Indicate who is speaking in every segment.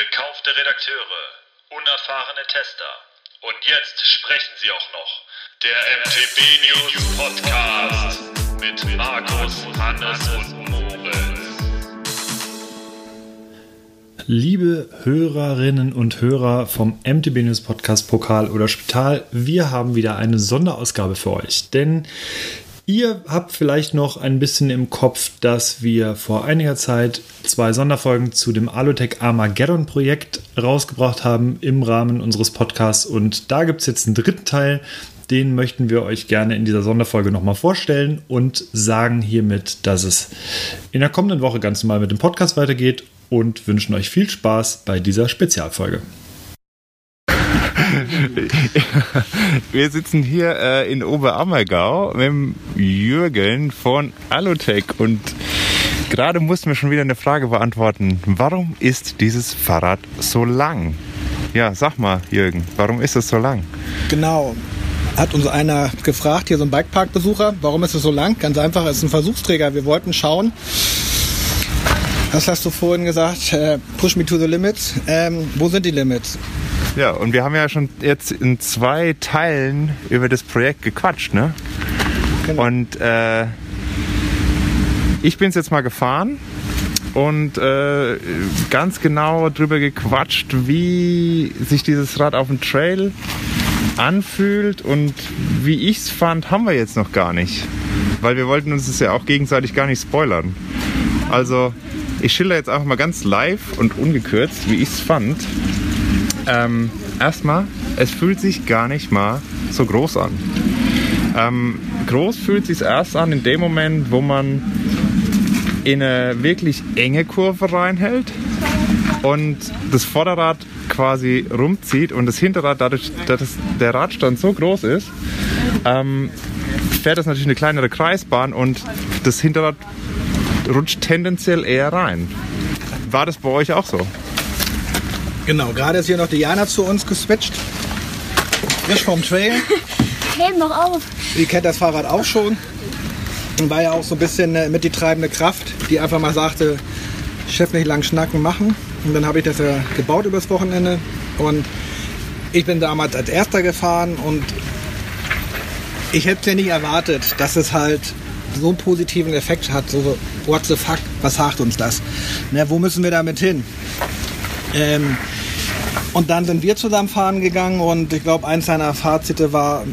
Speaker 1: Gekaufte Redakteure, unerfahrene Tester. Und jetzt sprechen sie auch noch. Der MTB News Podcast mit Markus, Hannes und Moritz.
Speaker 2: Liebe Hörerinnen und Hörer vom MTB News Podcast Pokal oder Spital, wir haben wieder eine Sonderausgabe für euch. Denn Ihr habt vielleicht noch ein bisschen im Kopf, dass wir vor einiger Zeit zwei Sonderfolgen zu dem Alutech Armageddon Projekt rausgebracht haben im Rahmen unseres Podcasts. Und da gibt es jetzt einen dritten Teil. Den möchten wir euch gerne in dieser Sonderfolge nochmal vorstellen und sagen hiermit, dass es in der kommenden Woche ganz normal mit dem Podcast weitergeht und wünschen euch viel Spaß bei dieser Spezialfolge.
Speaker 3: Wir sitzen hier äh, in Oberammergau mit Jürgen von Alutech und gerade mussten wir schon wieder eine Frage beantworten. Warum ist dieses Fahrrad so lang? Ja, sag mal, Jürgen, warum ist es so lang?
Speaker 4: Genau. Hat uns einer gefragt, hier so ein Bikepark-Besucher, warum ist es so lang? Ganz einfach, es ist ein Versuchsträger. Wir wollten schauen, was hast du vorhin gesagt? Äh, push me to the limits. Ähm, wo sind die Limits?
Speaker 3: Ja, und wir haben ja schon jetzt in zwei Teilen über das Projekt gequatscht, ne? Genau. Und äh, ich bin es jetzt mal gefahren und äh, ganz genau drüber gequatscht, wie sich dieses Rad auf dem Trail anfühlt und wie ich es fand, haben wir jetzt noch gar nicht. Weil wir wollten uns das ja auch gegenseitig gar nicht spoilern. Also ich schilder jetzt einfach mal ganz live und ungekürzt, wie ich es fand. Ähm, erstmal, es fühlt sich gar nicht mal so groß an. Ähm, groß fühlt sich erst an in dem Moment, wo man in eine wirklich enge Kurve reinhält und das Vorderrad quasi rumzieht und das Hinterrad, dadurch, dass der Radstand so groß ist, ähm, fährt das natürlich eine kleinere Kreisbahn und das Hinterrad rutscht tendenziell eher rein. War das bei euch auch so?
Speaker 4: Genau, gerade ist hier noch Diana zu uns geswitcht. Frisch vom Trail.
Speaker 5: Heb noch auf.
Speaker 4: Die kennt das Fahrrad auch schon. Und war ja auch so ein bisschen äh, mit die treibende Kraft, die einfach mal sagte, Chef nicht lang schnacken machen. Und dann habe ich das ja gebaut übers Wochenende. Und ich bin damals als erster gefahren und ich hätte es ja nicht erwartet, dass es halt so einen positiven Effekt hat. So, what the fuck, was sagt uns das? Ne, wo müssen wir damit hin? Ähm, und dann sind wir zusammen fahren gegangen und ich glaube, eins seiner Fazite war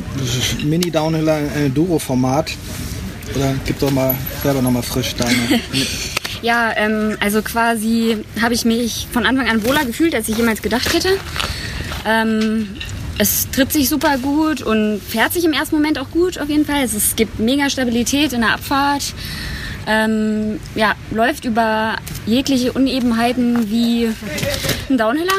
Speaker 4: Mini Downhiller in Enduro-Format. Oder gib doch mal selber nochmal frisch deine.
Speaker 5: Ja, ähm, also quasi habe ich mich von Anfang an wohler gefühlt, als ich jemals gedacht hätte. Ähm, es tritt sich super gut und fährt sich im ersten Moment auch gut auf jeden Fall. Es, gibt mega Stabilität in der Abfahrt. Ähm, ja, läuft über jegliche Unebenheiten wie ein Downhiller.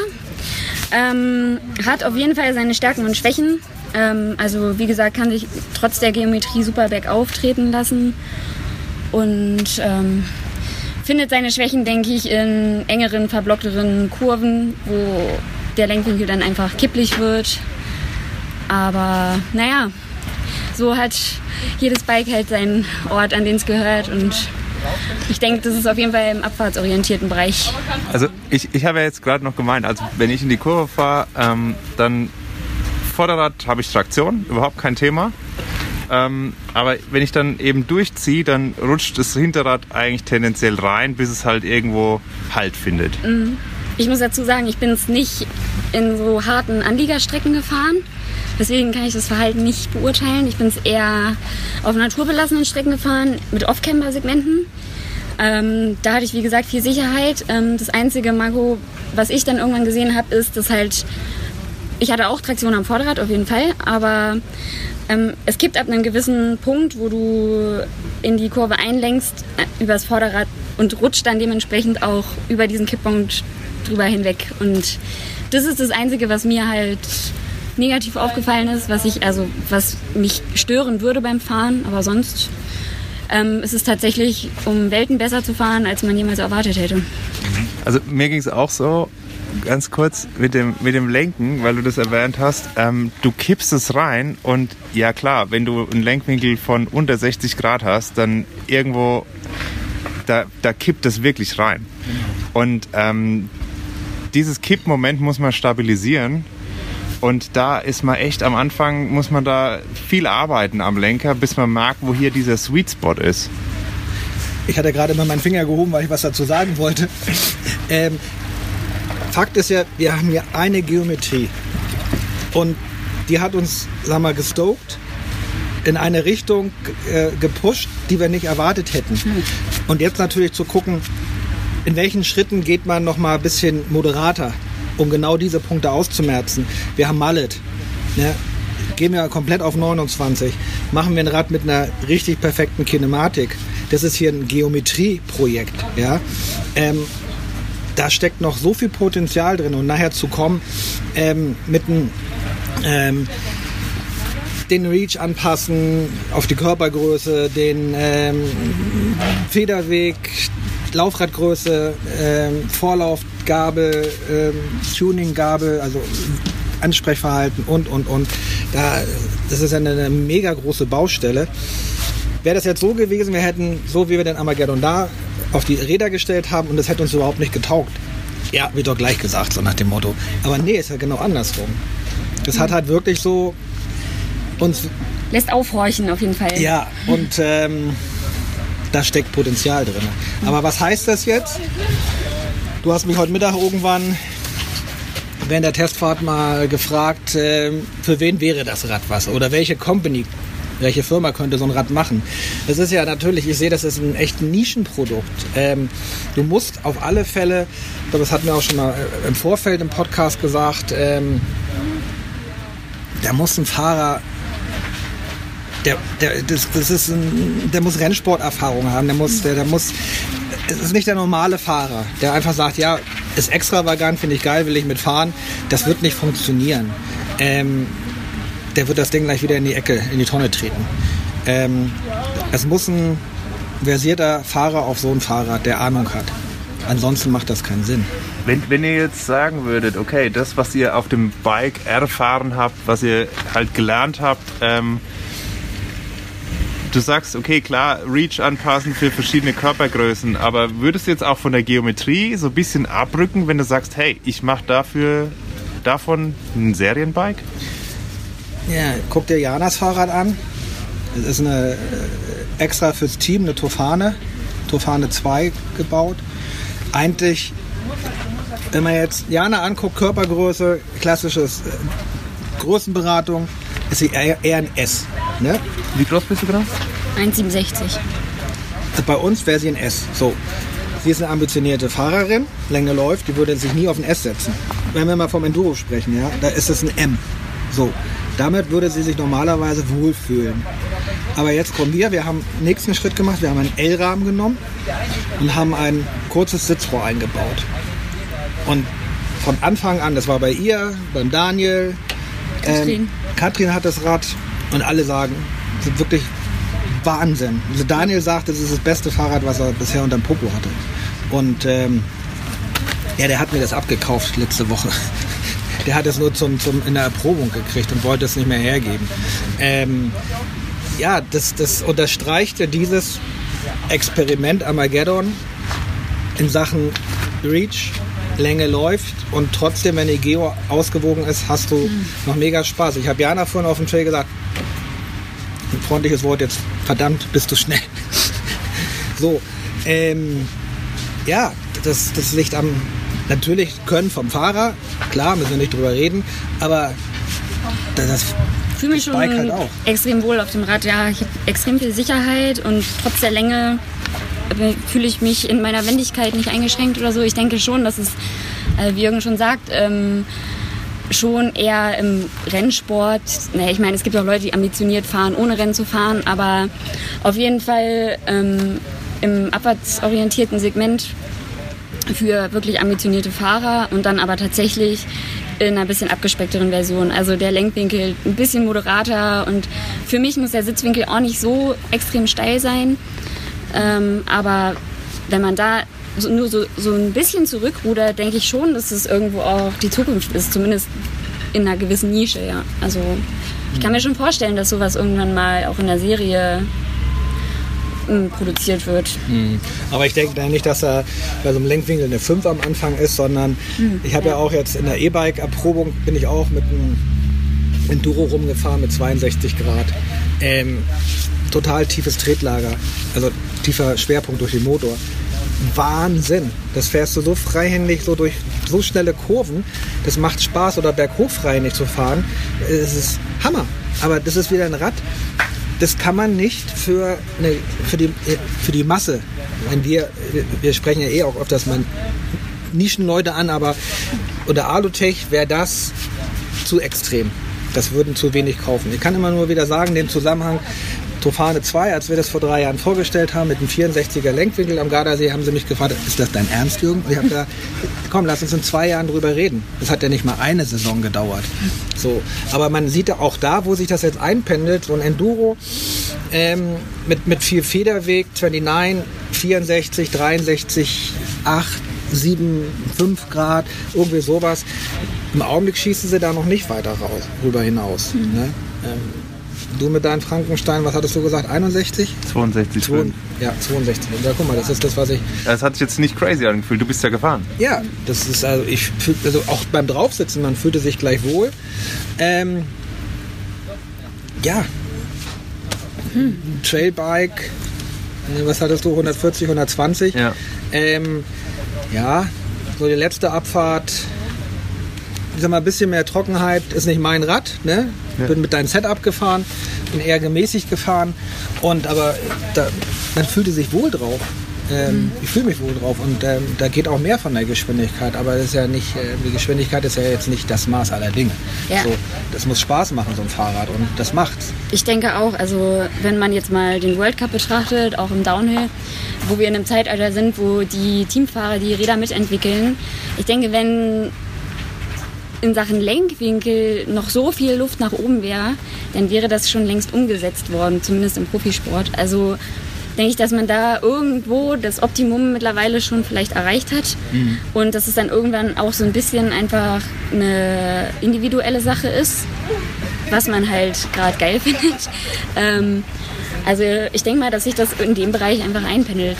Speaker 5: Ähm, hat auf jeden Fall seine Stärken und Schwächen. Ähm, also wie gesagt, kann sich trotz der Geometrie super bergauf treten lassen. Und ähm, findet seine Schwächen, denke ich, in engeren, verblockteren Kurven, wo der Lenkwinkel dann einfach kipplich wird. Aber naja, so hat jedes Bike halt seinen Ort, an den es gehört. Und ich denke, das ist auf jeden Fall im abfahrtsorientierten Bereich.
Speaker 3: Also ich, ich habe ja jetzt gerade noch gemeint, also wenn ich in die Kurve fahre, ähm, dann Vorderrad habe ich Traktion, überhaupt kein Thema. Ähm, aber wenn ich dann eben durchziehe, dann rutscht das Hinterrad eigentlich tendenziell rein, bis es halt irgendwo Halt findet.
Speaker 5: Mhm. Ich muss dazu sagen, ich bin es nicht in so harten Anliegerstrecken gefahren. Deswegen kann ich das Verhalten nicht beurteilen. Ich bin es eher auf naturbelassenen Strecken gefahren mit Off-Camber-Segmenten. Ähm, da hatte ich, wie gesagt, viel Sicherheit. Ähm, das einzige Manko, was ich dann irgendwann gesehen habe, ist, dass halt, ich hatte auch Traktion am Vorderrad auf jeden Fall, aber ähm, es kippt ab einem gewissen Punkt, wo du in die Kurve einlenkst, äh, übers Vorderrad und rutscht dann dementsprechend auch über diesen Kipppunkt drüber hinweg. Und das ist das Einzige, was mir halt negativ aufgefallen ist, was ich also was mich stören würde beim Fahren, aber sonst ähm, ist es tatsächlich um Welten besser zu fahren, als man jemals erwartet hätte.
Speaker 3: Also mir ging es auch so, ganz kurz mit dem, mit dem Lenken, weil du das erwähnt hast. Ähm, du kippst es rein und ja klar, wenn du einen Lenkwinkel von unter 60 Grad hast, dann irgendwo, da, da kippt es wirklich rein. Und ähm, dieses Kippmoment muss man stabilisieren. Und da ist man echt am Anfang, muss man da viel arbeiten am Lenker, bis man merkt, wo hier dieser Sweet Spot ist.
Speaker 4: Ich hatte gerade mal meinen Finger gehoben, weil ich was dazu sagen wollte. Ähm, Fakt ist ja, wir haben hier eine Geometrie. Und die hat uns, sagen wir mal, gestoked in eine Richtung äh, gepusht, die wir nicht erwartet hätten. Und jetzt natürlich zu gucken, in welchen Schritten geht man noch mal ein bisschen moderater, um genau diese Punkte auszumerzen. Wir haben Mallet. Ne? Gehen wir komplett auf 29. Machen wir ein Rad mit einer richtig perfekten Kinematik. Das ist hier ein Geometrieprojekt. Ja? Ähm, da steckt noch so viel Potenzial drin und nachher zu kommen ähm, mit einem ähm, den Reach anpassen auf die Körpergröße, den ähm, Federweg, Laufradgröße, ähm, Vorlaufgabel, ähm, Tuninggabel, also Ansprechverhalten und, und, und. Da, das ist eine, eine mega große Baustelle. Wäre das jetzt so gewesen, wir hätten, so wie wir den Armageddon da auf die Räder gestellt haben und das hätte uns überhaupt nicht getaugt. Ja, wird doch gleich gesagt, so nach dem Motto. Aber nee, ist ja genau andersrum. Das hat halt wirklich so uns
Speaker 5: Lässt aufhorchen auf jeden Fall.
Speaker 4: ja, und ähm, da steckt Potenzial drin. Aber was heißt das jetzt? Du hast mich heute Mittag irgendwann während der Testfahrt mal gefragt, ähm, für wen wäre das Rad was? Oder welche Company, welche Firma könnte so ein Rad machen? Das ist ja natürlich, ich sehe, das ist ein echt Nischenprodukt. Ähm, du musst auf alle Fälle, das hatten wir auch schon mal äh, im Vorfeld im Podcast gesagt, ähm, da muss ein Fahrer der, der, das, das ist ein, der muss Rennsporterfahrung haben, der muss, der, der muss, es ist nicht der normale Fahrer, der einfach sagt, ja, ist extravagant, finde ich geil, will ich mitfahren. Das wird nicht funktionieren. Ähm, der wird das Ding gleich wieder in die Ecke, in die Tonne treten. Ähm, es muss ein versierter Fahrer auf so ein Fahrrad, der Ahnung hat. Ansonsten macht das keinen Sinn.
Speaker 3: Wenn, wenn ihr jetzt sagen würdet, okay, das, was ihr auf dem Bike erfahren habt, was ihr halt gelernt habt, ähm, du sagst, okay, klar, Reach anpassen für verschiedene Körpergrößen, aber würdest du jetzt auch von der Geometrie so ein bisschen abrücken, wenn du sagst, hey, ich mache dafür davon ein Serienbike?
Speaker 4: Ja, guck dir Janas Fahrrad an. Es ist eine äh, extra fürs Team eine Tofane, Tofane 2 gebaut. Eigentlich, wenn man jetzt Jana anguckt, Körpergröße, klassisches äh, Größenberatung, ist sie eher, ein S. Ne?
Speaker 3: Wie groß bist du genau?
Speaker 5: 1,67.
Speaker 4: Bei uns wäre sie ein S. So. Sie ist eine ambitionierte Fahrerin, Länge läuft, die würde sich nie auf ein S setzen. Wenn wir mal vom Enduro sprechen, ja, da ist es ein M. So. Damit würde sie sich normalerweise wohlfühlen. Aber jetzt kommen wir, wir haben den nächsten Schritt gemacht, wir haben einen L-Rahmen genommen und haben ein kurzes Sitzrohr eingebaut. Und von Anfang an, das war bei ihr, beim Daniel,
Speaker 5: Katrin.
Speaker 4: ähm, Katrin hat das Rad und alle sagen, ist wirklich Wahnsinn. Also Daniel sagt, das ist das beste Fahrrad, was er bisher unterm Popo hatte. Und ähm, ja, der hat mir das abgekauft letzte Woche. Der hat es nur zum, zum, in der Erprobung gekriegt und wollte es nicht mehr hergeben. Ähm, ja, das, das unterstreicht ja dieses Experiment Armageddon in Sachen Reach, Länge läuft und trotzdem, wenn die Geo ausgewogen ist, hast du noch mega Spaß. Ich habe Jana vorhin auf dem Trail gesagt, ein freundliches Wort jetzt, verdammt, bist du schnell. so, ähm, ja, das, das liegt am natürlich Können vom Fahrer, klar, müssen wir nicht drüber reden, aber das,
Speaker 5: fühle mich schon
Speaker 4: halt
Speaker 5: extrem wohl auf dem Rad. Ja, ich habe extrem viel Sicherheit und trotz der Länge fühle ich mich in meiner Wendigkeit nicht eingeschränkt oder so. Ich denke schon, dass es, äh, wie Jürgen schon sagt, ähm, schon eher im Rennsport, naja, ich meine, es gibt auch Leute, die ambitioniert fahren, ohne Rennen zu fahren, aber auf jeden Fall ähm, im abwärtsorientierten Segment für wirklich ambitionierte Fahrer und dann aber tatsächlich in einer bisschen abgespeckteren Version. Also der Lenkwinkel ein bisschen moderater und für mich muss der Sitzwinkel auch nicht so extrem steil sein. Ähm, aber wenn man da so, nur so, so ein bisschen zurückrudert, denke ich schon, dass es irgendwo auch die Zukunft ist, zumindest in einer gewissen Nische, ja. Also ich kann mir schon vorstellen, dass sowas irgendwann mal auch in der Serie m, produziert wird.
Speaker 4: Aber ich denke da nicht, dass er bei so einem Lenkwinkel eine 5 am Anfang ist, sondern ich habe ja. auch jetzt in der E-Bike-Erprobung bin ich auch mit einem Enduro rumgefahren mit 62 Grad. Ähm, total tiefes Tretlager, also tiefer Schwerpunkt durch den Motor. Wahnsinn. Das fährst du so freihändig, so durch so schnelle Kurven. Das macht Spaß oder berghoch freihändig zu fahren. Es ist Hammer. Aber das ist wieder ein Rad. Das kann man nicht für, eine, für, die, für die Masse. Wenn wir, wir sprechen ja eh auch öfters mal Nischenleute an, aber oder Alutech wäre das zu extrem. Das würden zu wenig kaufen. Ich kann immer nur wieder sagen, den Zusammenhang, Tofane 2, als wir das vor drei Jahren vorgestellt haben, mit einem 64er Lenkwinkel am Gardasee, haben sie mich gefragt, ist das dein Ernst, Jürgen? Und ich habe gesagt, komm, lass uns in zwei Jahren drüber reden. Das hat ja nicht mal eine Saison gedauert. So, aber man sieht auch da, wo sich das jetzt einpendelt, so ein Enduro ähm, mit, mit viel Federweg, 29, 64, 63, 8, 7, 5 Grad, irgendwie sowas. Im Augenblick schießen sie da noch nicht weiter raus, rüber hinaus.
Speaker 5: Mhm.
Speaker 4: Ne? Ähm, du mit deinem Frankenstein, was hattest du gesagt? 61?
Speaker 3: 62.
Speaker 4: Zwei, ja, 62. Und ja, guck mal, das ist das, was ich.
Speaker 3: Das hat sich jetzt nicht crazy angefühlt. Du bist ja gefahren.
Speaker 4: Ja, das ist also ich also auch beim Draufsitzen, man fühlte sich gleich wohl. Ähm, ja. Trailbike, ne, was hattest du? 140, 120?
Speaker 3: Ja.
Speaker 4: Ähm, ja, so die letzte Abfahrt, ich sag mal, ein bisschen mehr Trockenheit ist nicht mein Rad. Ne?
Speaker 3: Ja.
Speaker 4: Bin mit deinem Setup gefahren, bin eher gemäßigt gefahren und aber da, man fühlte sich wohl drauf. Ähm, Ich fühle mich wohl drauf und ähm, da geht auch mehr von der Geschwindigkeit, aber das ist ja nicht, äh, die Geschwindigkeit ist ja jetzt nicht das Maß aller Dinge.
Speaker 5: Ja.
Speaker 4: So, das muss Spaß machen, so ein Fahrrad und das macht's.
Speaker 5: Ich denke auch, also wenn man jetzt mal den World Cup betrachtet, auch im Downhill, wo wir in einem Zeitalter sind, wo die Teamfahrer die Räder mitentwickeln. Ich denke, wenn in Sachen Lenkwinkel noch so viel Luft nach oben wäre, dann wäre das schon längst umgesetzt worden, zumindest im Profisport. Also denke ich, dass man da irgendwo das Optimum mittlerweile schon vielleicht erreicht hat und dass es dann irgendwann auch so ein bisschen einfach eine individuelle Sache ist, was man halt gerade geil findet. Ähm, also ich denke mal, dass sich das in dem Bereich einfach einpendelt.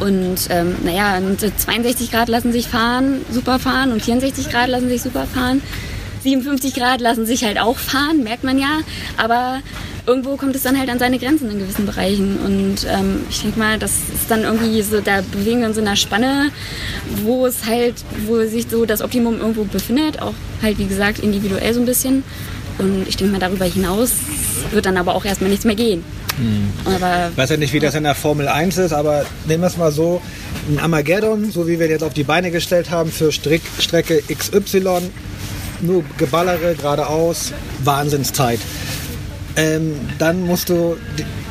Speaker 5: Und ähm, naja, und 62 Grad lassen sich fahren, super fahren und 64 Grad lassen sich super fahren. 57 Grad lassen sich halt auch fahren, merkt man ja. Aber irgendwo kommt es dann halt an seine Grenzen in gewissen Bereichen. Und ähm, ich denke mal, das ist dann irgendwie so, da bewegen wir uns in einer Spanne, wo es halt, wo sich so das Optimum irgendwo befindet, auch halt wie gesagt individuell so ein bisschen. Und ich denke mal, darüber hinaus wird dann aber auch erstmal nichts mehr gehen. Aber
Speaker 4: Ich weiß ja nicht, wie das in der Formel 1 ist, aber nehmen wir es mal so, ein Armageddon, so wie wir jetzt auf die Beine gestellt haben für Strick, Strecke XY, nur Geballere geradeaus, Wahnsinnszeit. Ähm, dann musst du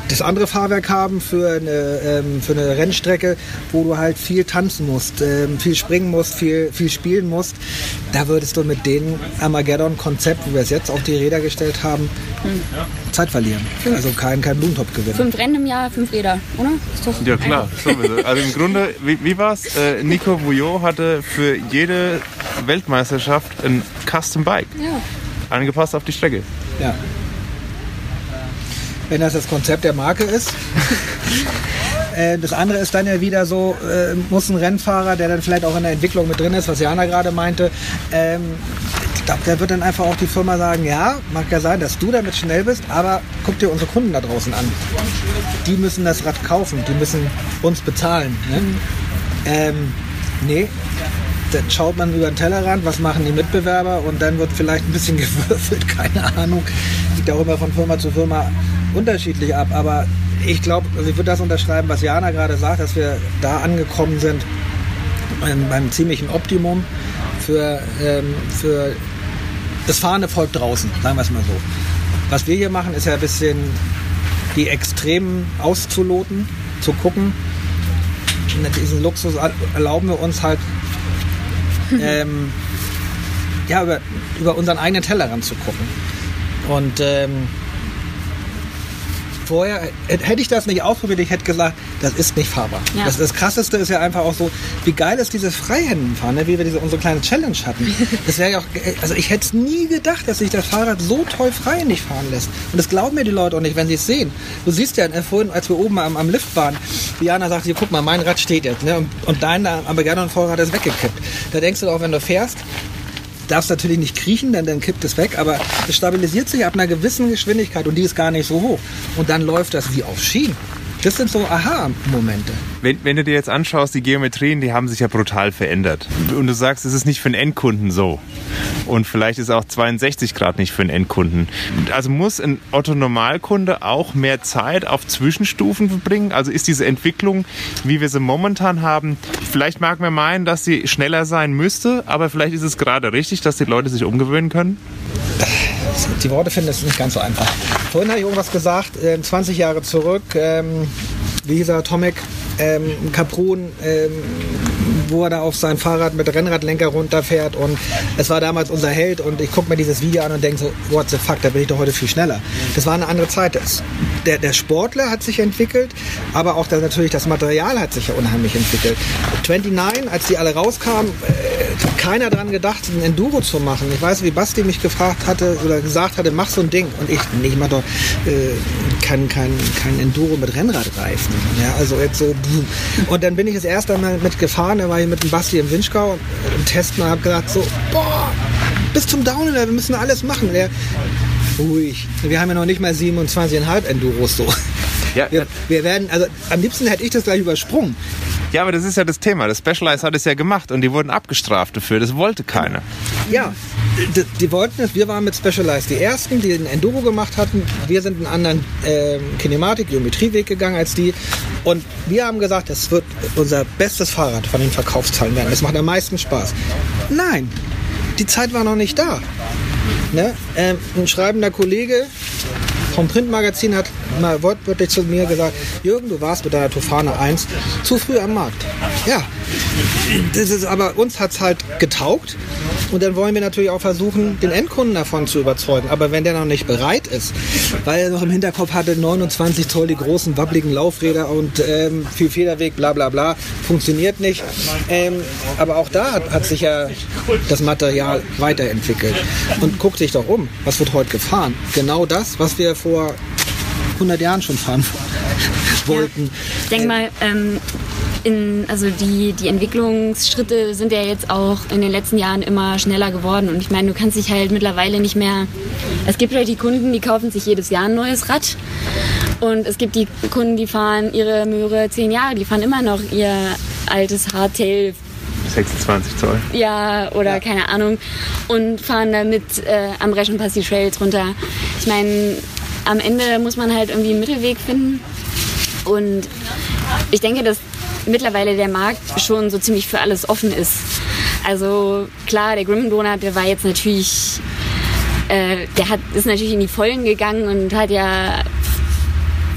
Speaker 4: das andere Fahrwerk haben für eine, ähm, für eine Rennstrecke, wo du halt viel tanzen musst, ähm, viel springen musst, viel, viel spielen musst. Da würdest du mit dem Armageddon-Konzept, wie wir es jetzt auf die Räder gestellt haben, Zeit verlieren. Also kein, kein Blumentopf gewinnen.
Speaker 5: fünf Rennen im Jahr, fünf Räder, oder?
Speaker 3: Ja klar, sowieso. Also im Grunde, wie, wie war's? Äh, Nico Bouillot hatte für jede Weltmeisterschaft ein Custom Bike,
Speaker 5: Ja.
Speaker 3: angepasst auf die Strecke.
Speaker 4: Ja. Wenn das das Konzept der Marke ist. Äh, Das andere ist dann ja wieder so, äh, muss ein Rennfahrer, der dann vielleicht auch in der Entwicklung mit drin ist, was Jana gerade meinte, ähm, ich glaube, da wird dann einfach auch die Firma sagen, ja, mag ja sein, dass du damit schnell bist, aber guck dir unsere Kunden da draußen an. Die müssen das Rad kaufen, die müssen uns bezahlen. Ne? Ähm, nee, dann schaut man über den Tellerrand, was machen die Mitbewerber und dann wird vielleicht ein bisschen gewürfelt, keine Ahnung. Liegt auch immer von Firma zu Firma unterschiedlich ab, aber ich glaube, also ich würde das unterschreiben, was Jana gerade sagt, dass wir da angekommen sind ähm, beim ziemlichen Optimum für, ähm, für das fahrende Volk draußen, sagen wir es mal so. Was wir hier machen, ist ja ein bisschen die Extremen auszuloten, zu gucken. Und diesen Luxus erlauben wir uns halt ähm, ja, über, über unseren eigenen Tellerrand zu gucken. Und ähm, vorher, hätte ich das nicht ausprobiert, ich hätte gesagt, das ist nicht fahrbar.
Speaker 5: Ja.
Speaker 4: Das, das krasseste ist ja einfach auch so, wie geil ist dieses Freihändenfahren, ne? wie wir diese unsere kleine Challenge hatten. Das wäre ja auch, also ich hätte es nie gedacht, dass sich das Fahrrad so toll freihändig fahren lässt. Und das glauben mir die Leute auch nicht, wenn sie es sehen. Du siehst ja äh, vorhin, als wir oben am, am Lift waren, Diana sagt, hier, guck mal, mein Rad steht jetzt, ne? Und, und dein Armageddon-Vorrad ist weggekippt. Da denkst du auch, wenn du fährst, darfst natürlich nicht kriechen, denn dann kippt es weg, aber es stabilisiert sich ab einer gewissen Geschwindigkeit und die ist gar nicht so hoch. Und dann läuft das wie auf Schienen. Das sind so Aha-Momente.
Speaker 3: Wenn, wenn du dir jetzt anschaust, die Geometrien, die haben sich ja brutal verändert. Und du sagst, es ist nicht für einen Endkunden so. Und vielleicht ist auch 62 Grad nicht für einen Endkunden. Also muss ein Otto-Normalkunde auch mehr Zeit auf Zwischenstufen verbringen? Also ist diese Entwicklung, wie wir sie momentan haben, vielleicht mag man meinen, dass sie schneller sein müsste, aber vielleicht ist es gerade richtig, dass die Leute sich umgewöhnen können?
Speaker 4: Die Worte finden es nicht ganz so einfach. Vorhin habe ich irgendwas gesagt, äh, 20 Jahre zurück, ähm, hieß er, Tomek, ähm, Kaprun, ähm, wo er da auf sein Fahrrad mit Rennradlenker runterfährt und es war damals unser Held und ich gucke mir dieses Video an und denke so, what the fuck, da bin ich doch heute viel schneller. Das war eine andere Zeit. Der, der Sportler hat sich entwickelt, aber auch das, natürlich das Material hat sich ja unheimlich entwickelt. 29, als die alle rauskamen, äh, keiner dran gedacht, ein Enduro zu machen. Ich weiß, wie Basti mich gefragt hatte oder gesagt hatte, mach so ein Ding. Und ich, nee, ich mach doch äh, kein, kein, kein Enduro mit Rennradreifen. Ja, also jetzt so. Und dann bin ich das erste Mal mitgefahren, da war ich mit dem Basti im Winschgau im Testen und hab gesagt so, boah, bis zum Downhill, wir müssen alles machen. Der, ruhig. Wir haben ja noch nicht mal 27,5 Enduros so.
Speaker 3: Ja,
Speaker 4: Wir, wir werden, also am liebsten hätte ich das gleich übersprungen.
Speaker 3: Ja, aber das ist ja das Thema. Das Specialized hat es ja gemacht und die wurden abgestraft dafür. Das wollte keiner.
Speaker 4: Ja, die, die wollten es, wir waren mit Specialized die Ersten, die den Enduro gemacht hatten. Wir sind einen anderen ähm, Kinematik, Geometrieweg gegangen als die. Und wir haben gesagt, das wird unser bestes Fahrrad von den Verkaufszahlen werden. Das macht am meisten Spaß. Nein, die Zeit war noch nicht da. Ne? Ähm, ein schreibender Kollege vom Printmagazin hat mal wortwörtlich zu mir gesagt, Jürgen, du warst mit deiner Tofane 1 zu früh am Markt. Ja, das ist, aber uns hat es halt getaugt. Und dann wollen wir natürlich auch versuchen, den Endkunden davon zu überzeugen. Aber wenn der noch nicht bereit ist, weil er noch im Hinterkopf hatte, 29 Zoll, die großen, wabbligen Laufräder und ähm, viel Federweg, bla bla bla, funktioniert nicht. Ähm, aber auch da hat, hat sich ja das Material weiterentwickelt. Und guck dich doch um, was wird heute gefahren? Genau das, was wir vor 100 Jahren schon fahren wollten.
Speaker 5: Ich denke mal, ähm, in, also die, die Entwicklungsschritte sind ja jetzt auch in den letzten Jahren immer schneller geworden. Und ich meine, du kannst dich halt mittlerweile nicht mehr. Es gibt halt die Kunden, die kaufen sich jedes Jahr ein neues Rad. Und es gibt die Kunden, die fahren ihre Möhre zehn Jahre, die fahren immer noch ihr altes Hardtail
Speaker 3: 26 Zoll.
Speaker 5: ja, oder keine Ahnung, und fahren damit äh, am Reschenpass die Trails runter. Ich meine, am Ende muss man halt irgendwie einen Mittelweg finden. Und ich denke, dass mittlerweile der Markt schon so ziemlich für alles offen ist. Also klar, der Grim Donut, der war jetzt natürlich, äh, der hat, ist natürlich in die Vollen gegangen und hat ja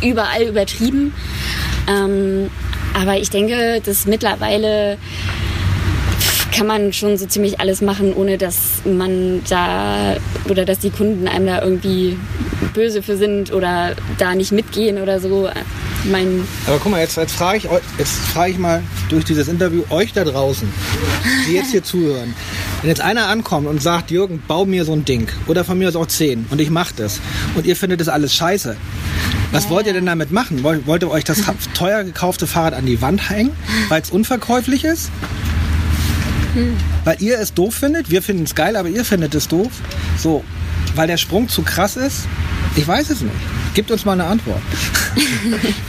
Speaker 5: überall übertrieben. Ähm, aber ich denke, dass mittlerweile kann man schon so ziemlich alles machen, ohne dass man da oder dass die Kunden einem da irgendwie böse für sind oder da nicht mitgehen oder so. Mein,
Speaker 4: Aber guck mal, jetzt, jetzt frage ich, eu- jetzt frage ich mal durch dieses Interview euch da draußen, die jetzt hier zuhören. Wenn jetzt einer ankommt und sagt, Jürgen, bau mir so ein Ding oder von mir aus auch zehn und ich mache das und ihr findet das alles scheiße. Was wollt ihr denn damit machen? Wollt, wollt ihr euch das teuer gekaufte Fahrrad an die Wand hängen, weil es unverkäuflich ist? Weil ihr es doof findet? Wir finden es geil, aber ihr findet es doof? So, weil der Sprung zu krass ist? Ich weiß es nicht. Gebt uns mal eine Antwort.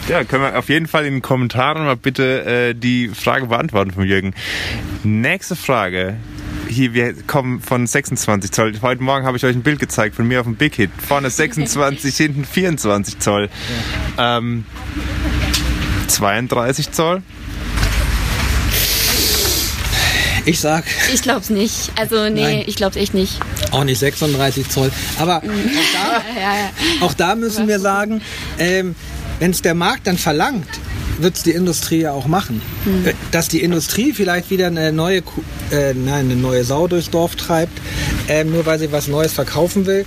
Speaker 3: Ja, können wir auf jeden Fall in den Kommentaren mal bitte äh, die Frage beantworten von Jürgen. Nächste Frage. Hier, wir kommen von 26 Zoll. Heute Morgen habe ich euch ein Bild gezeigt von mir auf dem Big Hit. Vorne 26, hinten 24 Zoll. Ähm, 32 Zoll.
Speaker 4: Ich sag
Speaker 5: ich glaub's nicht. Also nee,
Speaker 4: Nein.
Speaker 5: ich glaub's echt nicht.
Speaker 4: auch nicht 36 Zoll. Aber auch da,
Speaker 5: Ja, ja.
Speaker 4: auch da müssen wir sagen, ähm, wenn es der Markt dann verlangt, wird es die Industrie ja auch machen. Äh, Dass die Industrie vielleicht wieder eine neue, äh, nein, eine neue Sau durchs Dorf treibt, ähm, nur weil sie was Neues verkaufen will.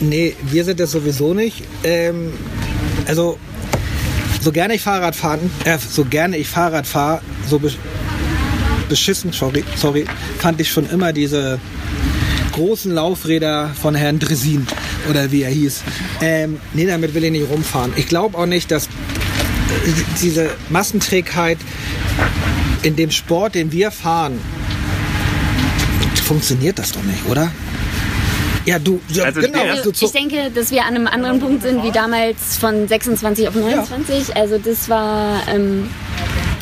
Speaker 4: Nee, wir sind das sowieso nicht. Ähm, Also, so gerne ich Fahrrad fahren, äh, so gerne ich Fahrrad fahre, so beschissen, sorry, sorry, fand ich schon immer diese großen Laufräder von Herrn Dresin oder wie er hieß. Ähm, nee, damit will ich nicht rumfahren. Ich glaube auch nicht, dass diese Massenträgheit in dem Sport, den wir fahren, funktioniert das doch nicht, oder? Ja, du, ja,
Speaker 3: Also
Speaker 4: genau. zu-
Speaker 5: Ich denke, dass wir an einem anderen Punkt sind wie damals von 26 auf 29. Also das war, ähm,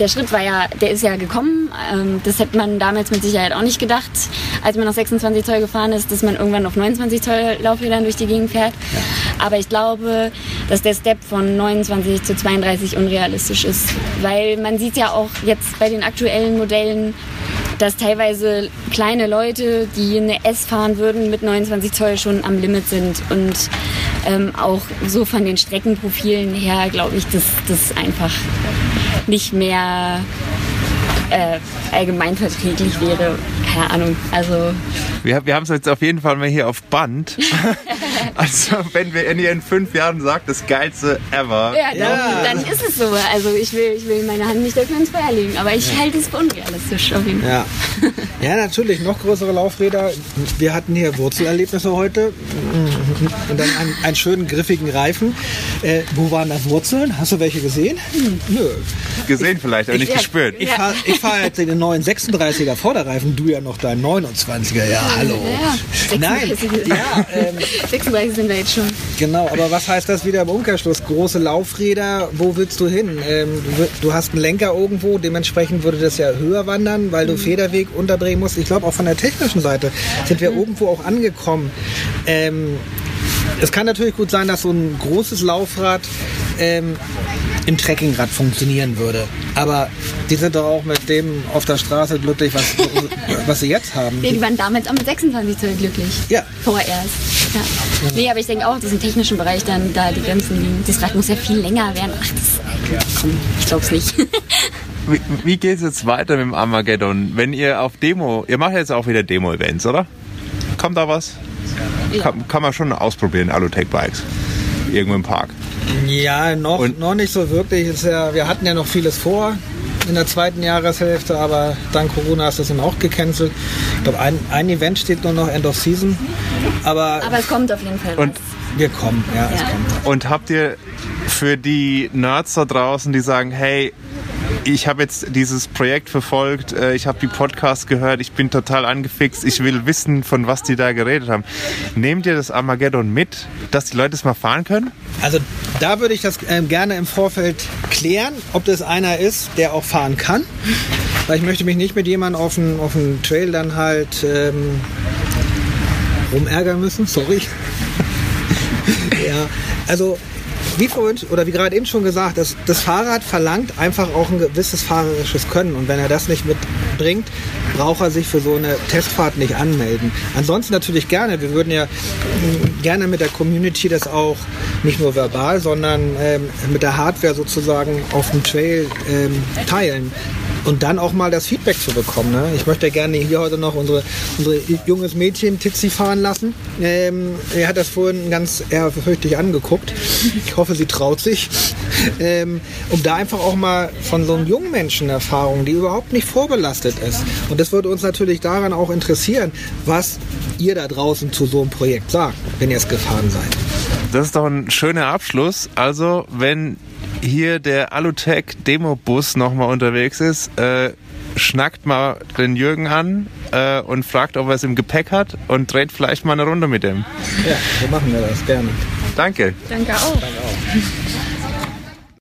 Speaker 5: der Schritt war ja, der ist ja gekommen. Ähm, das hätte man damals mit Sicherheit auch nicht gedacht, als man auf 26 Zoll gefahren ist, dass man irgendwann auf 29 Zoll Laufrädern durch die Gegend fährt. Aber ich glaube, dass der Step von 29 zu 32 unrealistisch ist. Weil man sieht ja auch jetzt bei den aktuellen Modellen, dass teilweise kleine Leute, die eine S fahren würden, mit 29 Zoll schon am Limit sind. Und ähm, auch so von den Streckenprofilen her, glaube ich, dass das einfach nicht mehr äh, allgemeinverträglich wäre. Keine Ahnung. Also
Speaker 3: Wir, wir haben es jetzt auf jeden Fall mal hier auf Band. also wenn wir wenn ihr in fünf Jahren sagt, das geilste ever.
Speaker 5: ja, dann,
Speaker 4: Ja.
Speaker 5: dann ist es so. Also ich will, ich will meine Hand nicht dafür ins Feuer legen, aber ich halte es für unrealistisch auf jeden Fall.
Speaker 4: Ja. ja, natürlich, noch größere Laufräder. Wir hatten hier Wurzelerlebnisse heute und dann einen, einen schönen griffigen Reifen. Äh, wo waren da Wurzeln? Hast du welche gesehen? Nö.
Speaker 3: Gesehen vielleicht, aber nicht
Speaker 5: Ja.
Speaker 3: gespürt.
Speaker 4: Ich fahre ich fahr jetzt den neuen 36er Vorderreifen, du ja noch deinen 29er. Ja, hallo.
Speaker 5: Ja,
Speaker 4: Nein,
Speaker 5: 36.
Speaker 4: ja, ähm,
Speaker 5: 36 sind wir jetzt schon.
Speaker 4: Genau, aber was heißt das wieder im Umkehrschluss? Große Laufräder, wo willst du hin? Ähm, du, hast einen Lenker irgendwo, dementsprechend würde das ja höher wandern, weil du Federweg unterbringen musst. Ich glaube, auch von der technischen Seite sind wir irgendwo auch angekommen. Ähm, es kann natürlich gut sein, dass so ein großes Laufrad ähm, im Trekkingrad funktionieren würde. Aber die sind doch auch mit dem auf der Straße glücklich, was, was sie jetzt haben.
Speaker 5: Nee, die waren damals auch mit 26 Zoll glücklich.
Speaker 4: Ja.
Speaker 5: Vorerst. Ja. Nee, aber ich denke auch, dass im technischen Bereich dann da die Grenzen liegen. Das Rad muss ja viel länger werden. Ach, das. Komm, ich glaub's nicht.
Speaker 3: Wie, wie geht es jetzt weiter mit dem Armageddon? Wenn ihr auf Demo, ihr macht jetzt auch wieder Demo-Events, oder? Kommt da was? Kann, kann man schon ausprobieren, Alutech-Bikes. Irgendwo im Park.
Speaker 4: Ja, noch,
Speaker 3: Und-
Speaker 4: noch nicht so wirklich. Ist ja, wir hatten ja noch vieles vor in der zweiten Jahreshälfte, aber dank Corona ist das dann auch gecancelt. Ich glaube, ein, ein Event steht nur noch End of Season. Aber,
Speaker 5: aber es kommt auf jeden Fall.
Speaker 3: Und,
Speaker 4: wir kommen, ja, es
Speaker 5: Ja.
Speaker 4: kommt.
Speaker 3: und habt ihr für die Nerds da draußen, die sagen, hey, ich habe jetzt dieses Projekt verfolgt, äh, ich habe die Podcasts gehört, ich bin total angefixt, ich will wissen, von was die da geredet haben. Nehmt ihr das Armageddon mit, dass die Leute es mal fahren können?
Speaker 4: Also da würde ich das ähm, gerne im Vorfeld klären, ob das einer ist, der auch fahren kann. Weil ich möchte mich nicht mit jemandem auf dem auf dem Trail dann halt ähm, rumärgern müssen. Sorry. ja, also wie vorhin oder wie gerade eben schon gesagt, das, das Fahrrad verlangt einfach auch ein gewisses fahrerisches Können. Und wenn er das nicht mitbringt, braucht er sich für so eine Testfahrt nicht anmelden. Ansonsten natürlich gerne. Wir würden ja mh, gerne mit der Community das auch nicht nur verbal, sondern ähm, mit der Hardware sozusagen auf dem Trail ähm, teilen. Und dann auch mal das Feedback zu bekommen. Ne? Ich möchte gerne hier heute noch unsere, unsere junges Mädchen Titzi fahren lassen. Ähm, er hat das vorhin ganz ehrfürchtig angeguckt. Ich hoffe, sie traut sich. Ähm, um da einfach auch mal von so einem jungen Menschen Erfahrung, die überhaupt nicht vorbelastet ist. Und das würde uns natürlich daran auch interessieren, was ihr da draußen zu so einem Projekt sagt, wenn ihr es gefahren seid.
Speaker 3: Das ist doch ein schöner Abschluss. Also, wenn hier der Alutech Demo-Bus nochmal unterwegs ist, äh, schnackt mal den Jürgen an äh, und fragt, ob er es im Gepäck hat und dreht vielleicht mal eine Runde mit ihm.
Speaker 4: Ja, so machen wir das gerne.
Speaker 3: Danke.
Speaker 5: Danke auch.